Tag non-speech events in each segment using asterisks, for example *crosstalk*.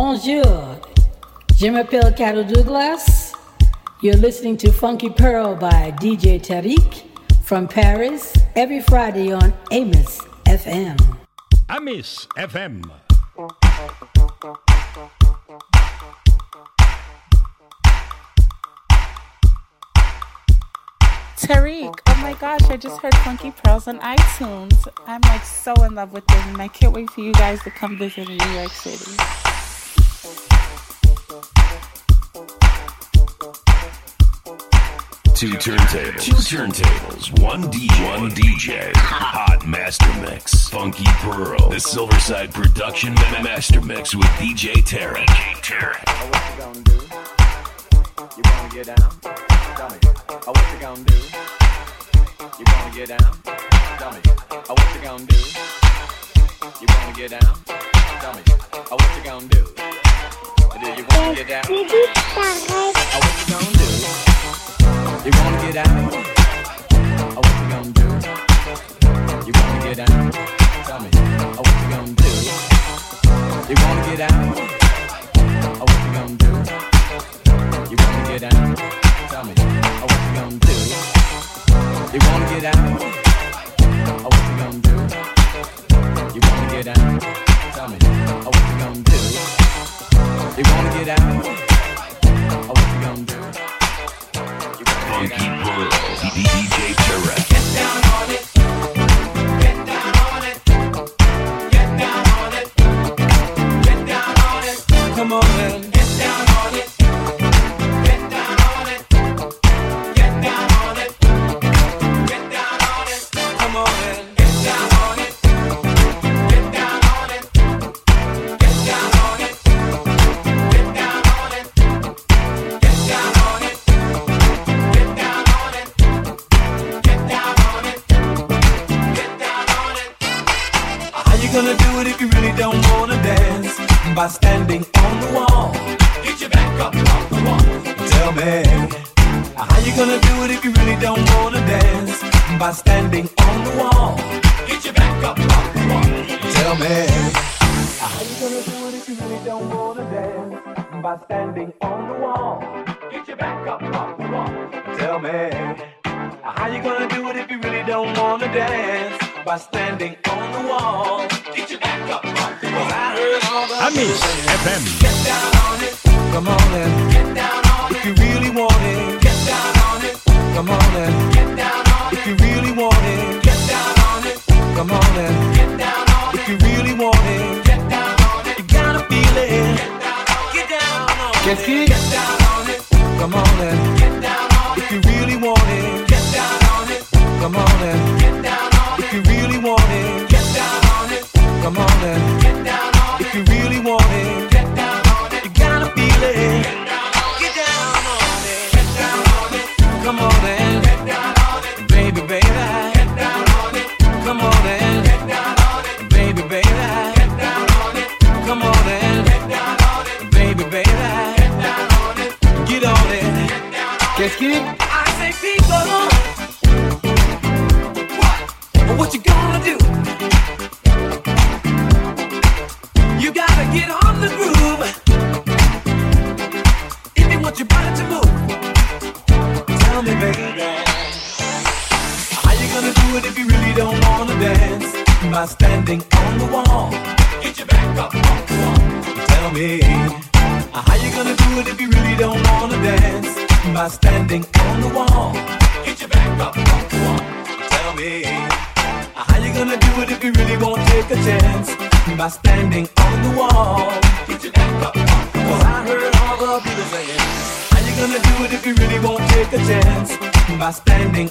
Bonjour. Je m'appelle Carol Douglas. You're listening to Funky Pearl by DJ Tarek from Paris every Friday on Amos FM. Amos FM. Tarek, oh my gosh, I just heard Funky Pearls on iTunes. I'm like so in love with them, and I can't wait for you guys to come visit in New York City. Two turntables. Two turntables. One One DJ. Hot Master Mix. Funky Pearl. The Silverside Production Master Mix with DJ Terry. DJ you gonna do? You gonna get down? Tell me. You gonna do? You gonna get down? Tell me. You gonna do? You gonna get down? Tell me. You gonna do? You wanna get down? You gonna do? You wanna get out? Oh, what you gonna do? You wanna get out? Tell me, oh, what you gonna do? You wanna get out? Oh, what you gonna do? You wanna get out? Tell me, oh, what you gonna do? You wanna get out? Oh, what you gonna do? You wanna get out? Tell me, oh, what you gonna do? You oh, gonna do? DJ Terra. Get down on it. By standing on the wall. Get your up. Cause I heard all the people saying, How you gonna do it if you really won't take a chance? By standing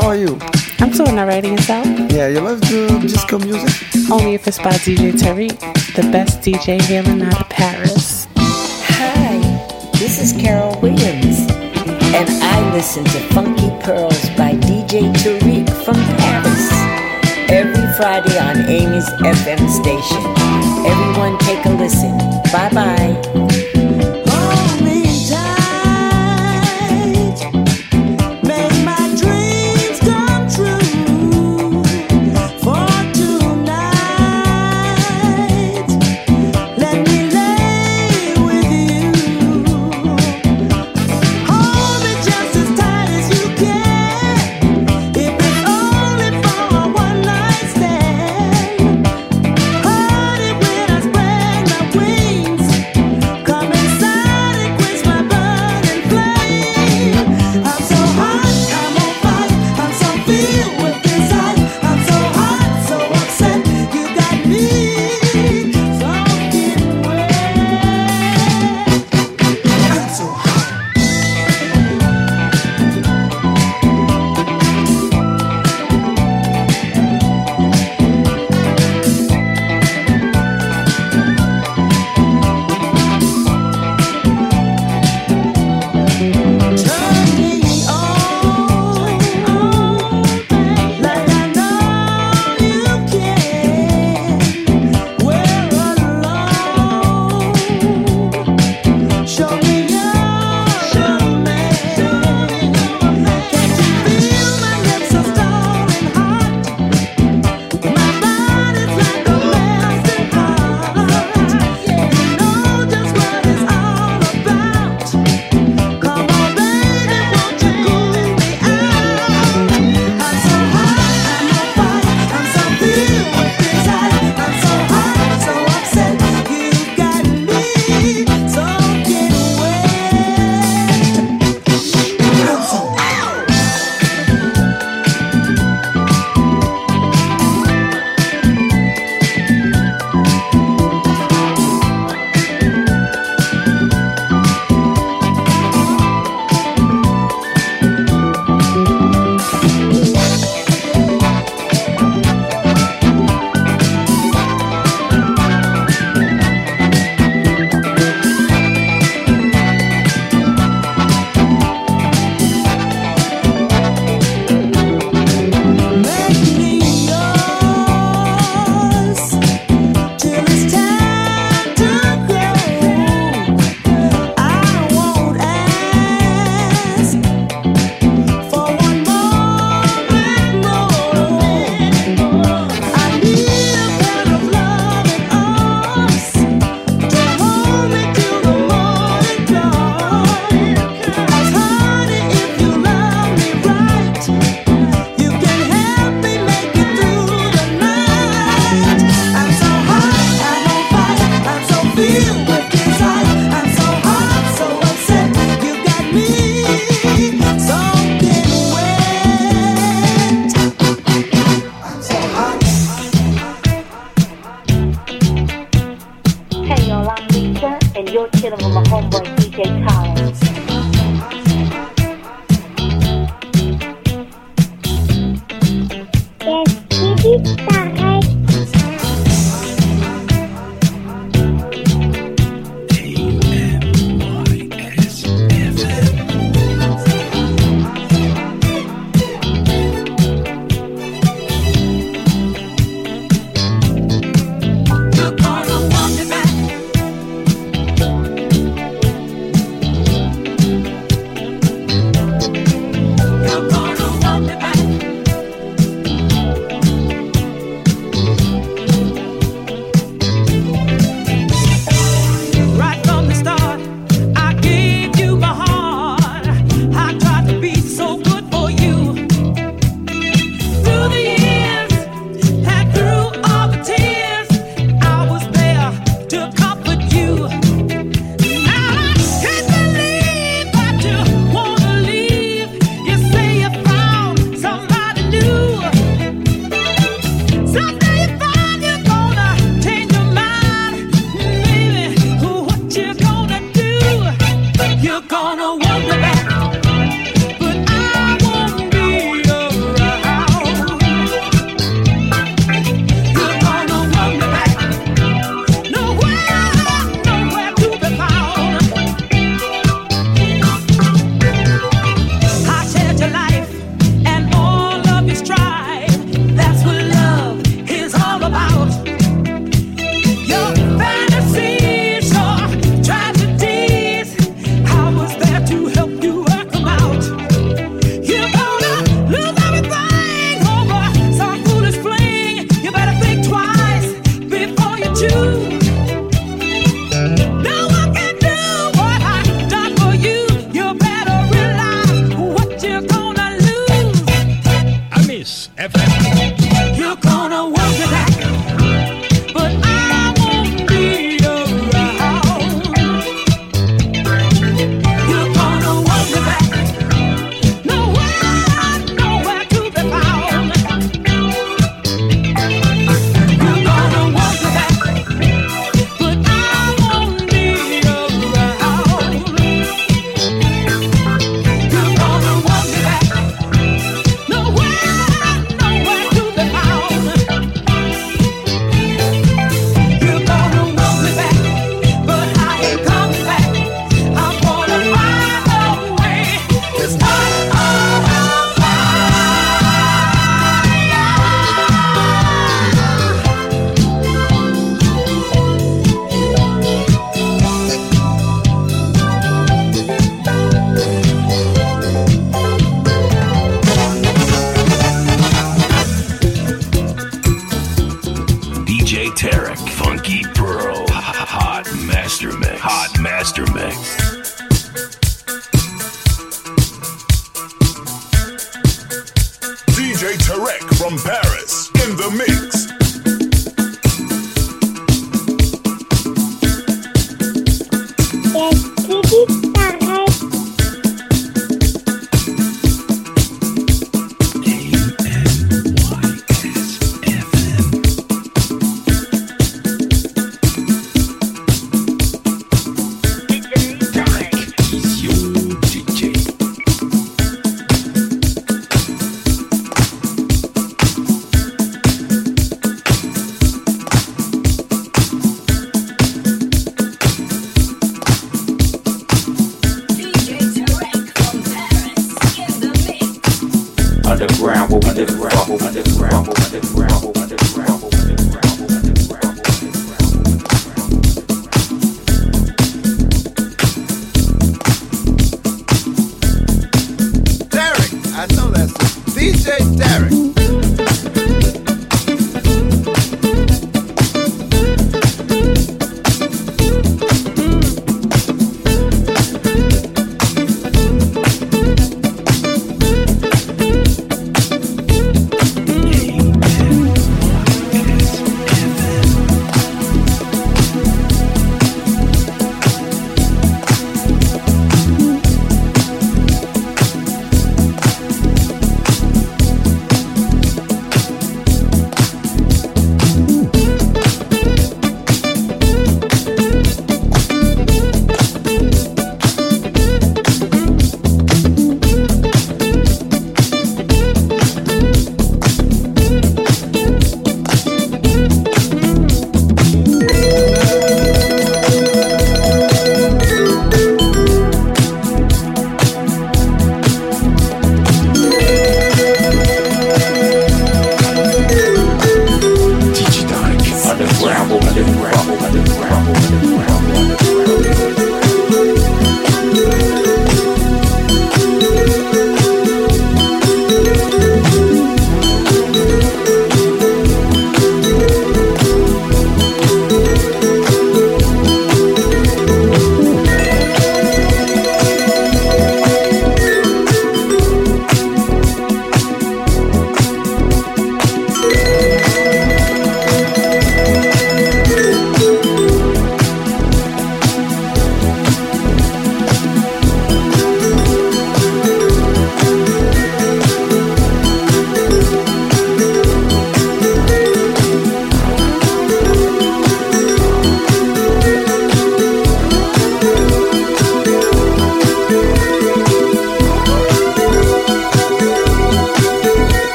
how are you? I'm doing alright yourself? Yeah, you love to disco music? Only if it's by DJ Tarek, the best DJ hailing out of Paris. Hi, this is Carol Williams, and I listen to Funky Pearls by DJ Tarek from Paris every Friday on Amy's FM You're gonna walk it back. underground, underground.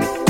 Bye.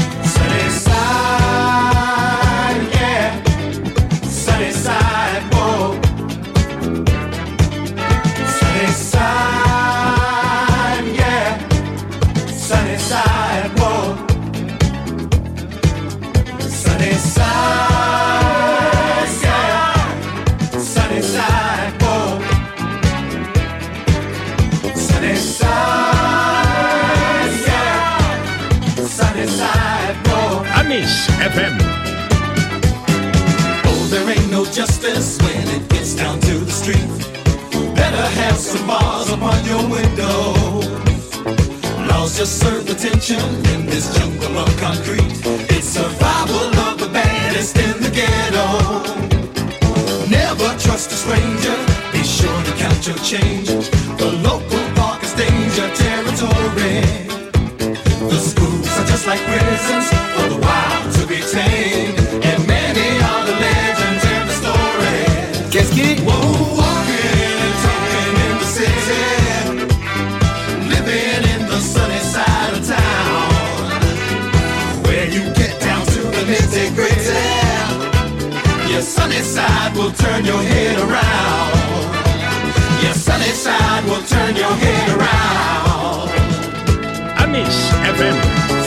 just serve attention in this jungle of concrete. It's survival of the baddest in the ghetto. Never trust a stranger. Be sure to count your change. The local park is danger territory. The schools are just like prisons for the wild. side will turn your head around. Your sunny side will turn your head around. I miss FM.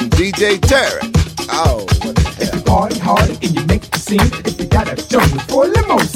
From DJ Tarek. Oh, what the hell? If you party hard and you make the scene, if you got a show for a limousine,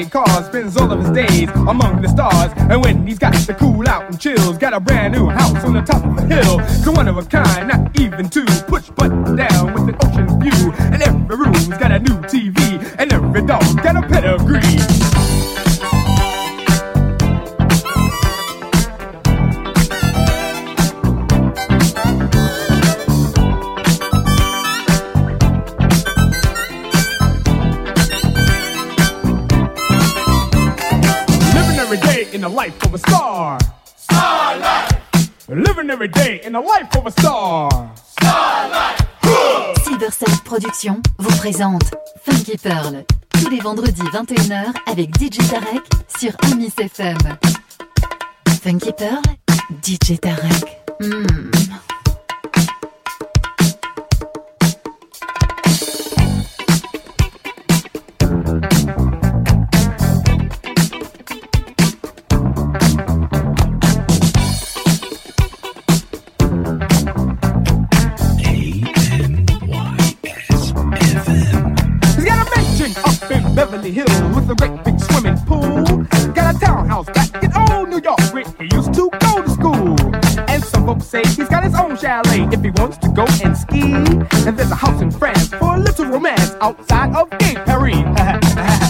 owner of 28 cars spends all of his days among the stars. And when he's got to cool out and chills, got a brand new house on the top of a hill. A one of a kind, not even two. Push button down with an ocean view. And every room's got a new TV. Life of a star. Living every day in the life of a star. Silverside Productions vous présente Funky Pearl tous les vendredis 21h avec DJ Tarek sur Amis FM. Funky Pearl, DJ Tarek. Hmm. Beverly Hills with a great big swimming pool. Got a townhouse back in old New York where he used to go to school. And some folks say he's got his own chalet if he wants to go and ski. And there's a house in France for a little romance outside of Gay Paris. *laughs*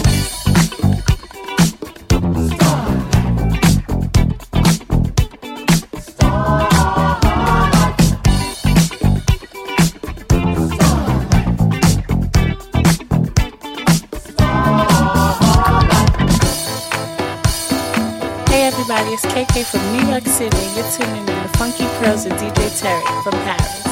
everybody, it's KK from New York City. You're tuning in to Funky Pearls with DJ Tarek from Paris.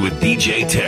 with DJ Tarek.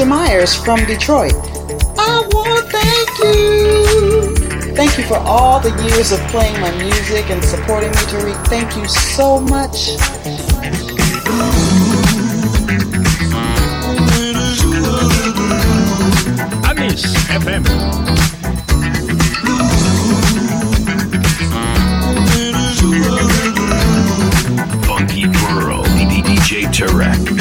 Patricia Myers from Detroit. I want to thank you. Thank you for all the years of playing my music and supporting me, Tarek. Thank you so much. Amis FM. Tarek.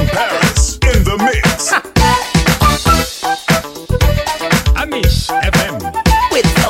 from Paris in the mix. Amis FM. With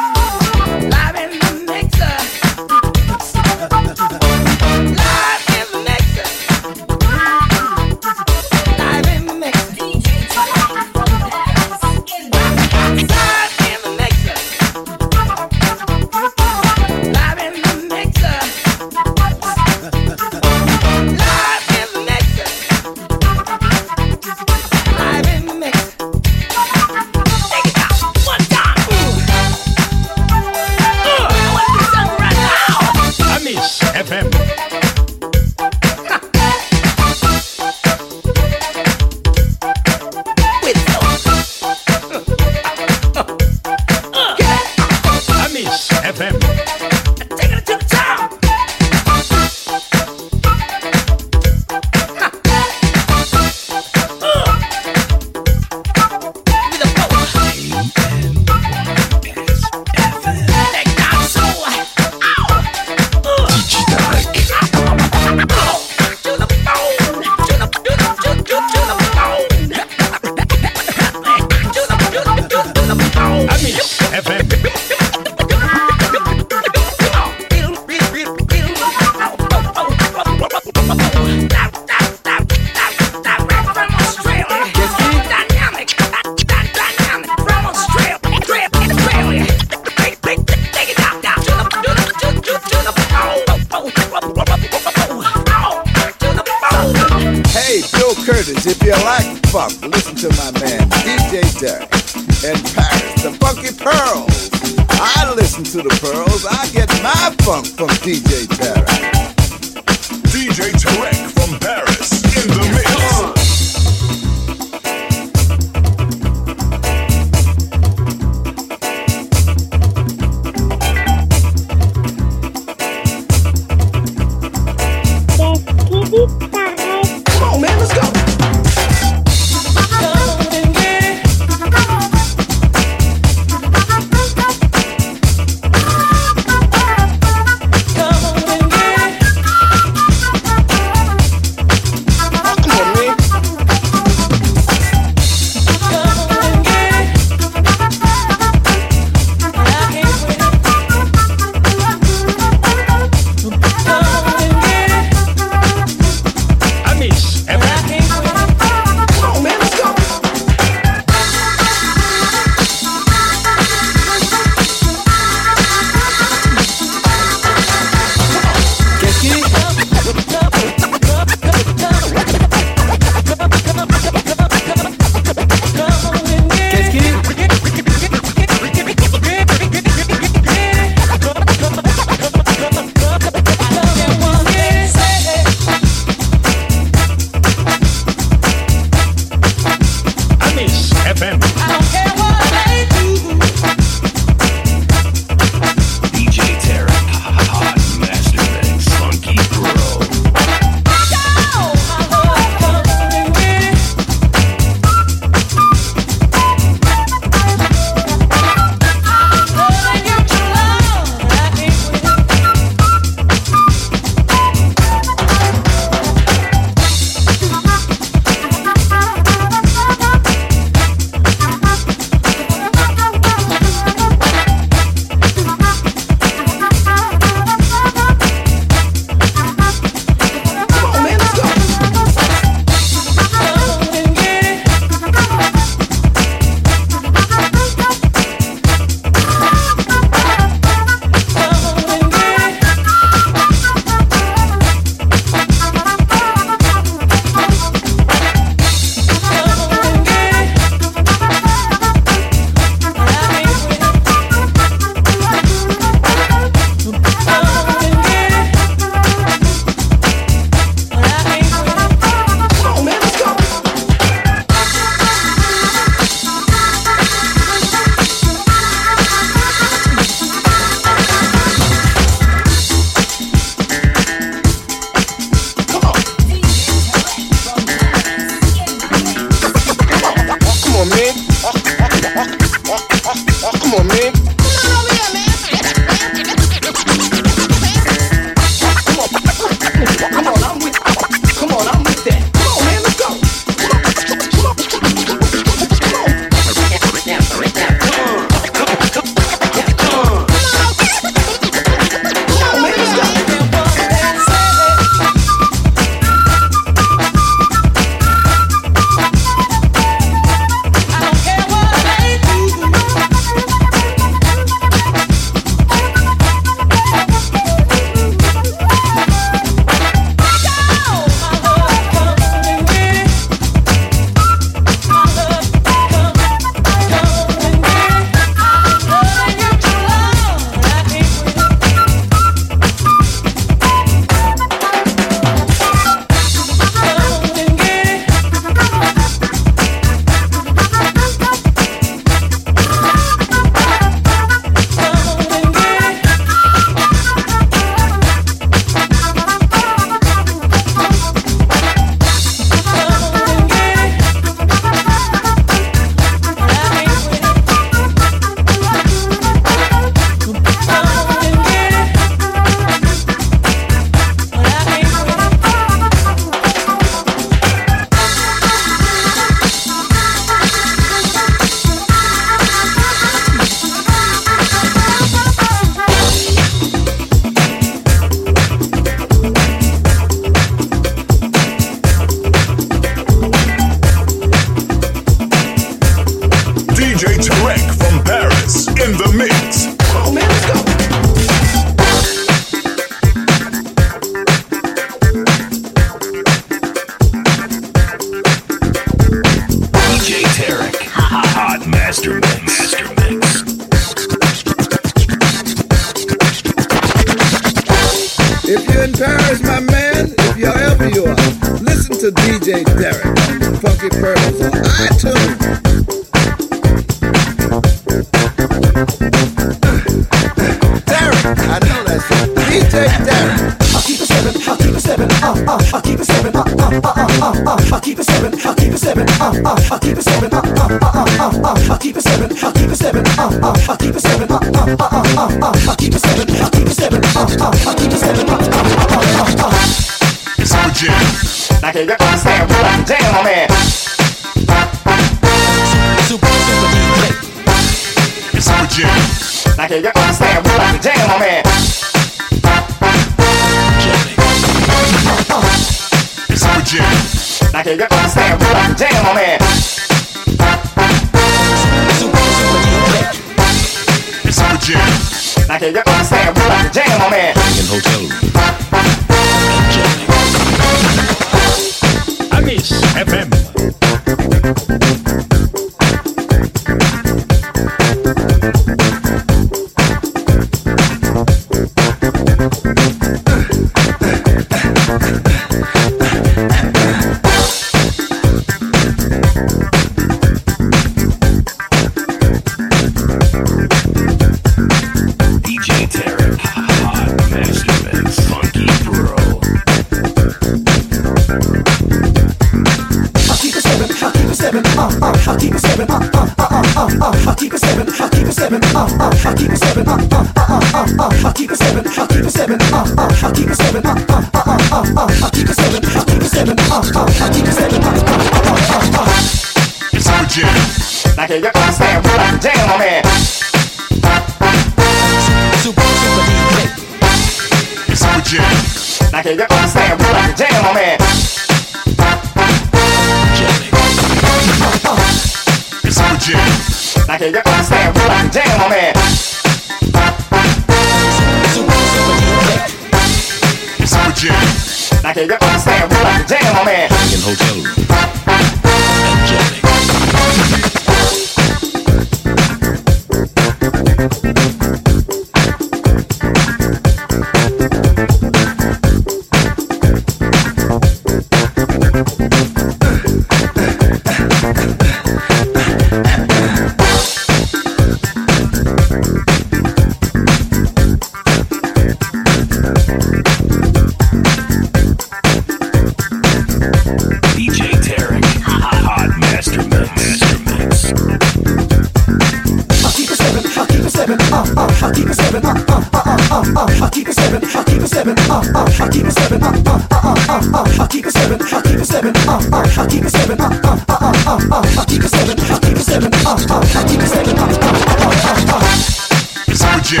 Super Jam.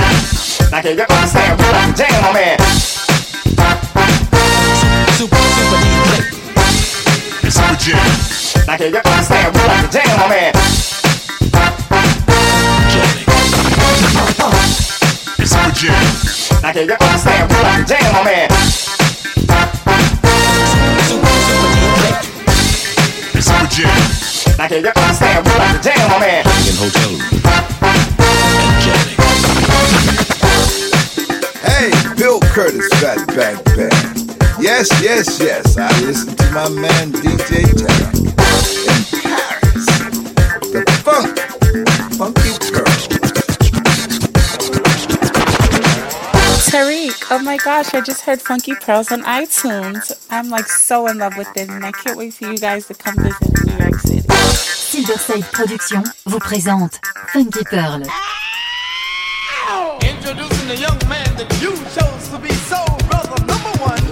Now can you understand what I'm jam on man? Super, super DJ. Super. Now can you understand what I'm jam on man? Super. Now man? Super, super DJ. Super. Now can you understand what I'm jam on man? In hotel room. Hey, Bill Curtis, Fatback Band. Yes, yes, yes, I listen to my man DJ Tarek in Paris. The funk, Tariq, oh my gosh, I just heard Funky Pearls on iTunes. I'm like so in love with it and I can't wait for you guys to come visit in New York City. Silverside Productions vous présente Funky Pearl. Introducing the young man that you chose to be soul brother number one.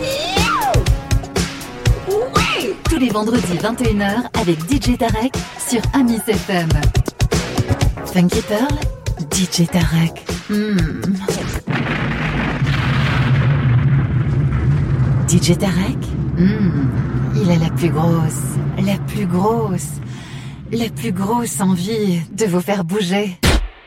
Tous les vendredis 21h avec DJ Tarek sur Amis FM. Funky Pearl, DJ Tarek. Hmm. DJ Tarek? Hmm. Il a la plus grosse, la plus grosse, la plus grosse envie de vous faire bouger.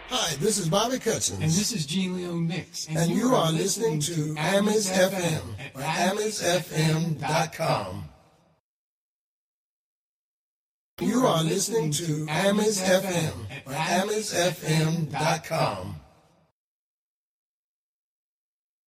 Hi, this is Bobby Cutson. And this is Gene Leon Mix. And, you are listening to Amis FM at AmisFM.com. You are listening to Amis FM at AmisFM.com.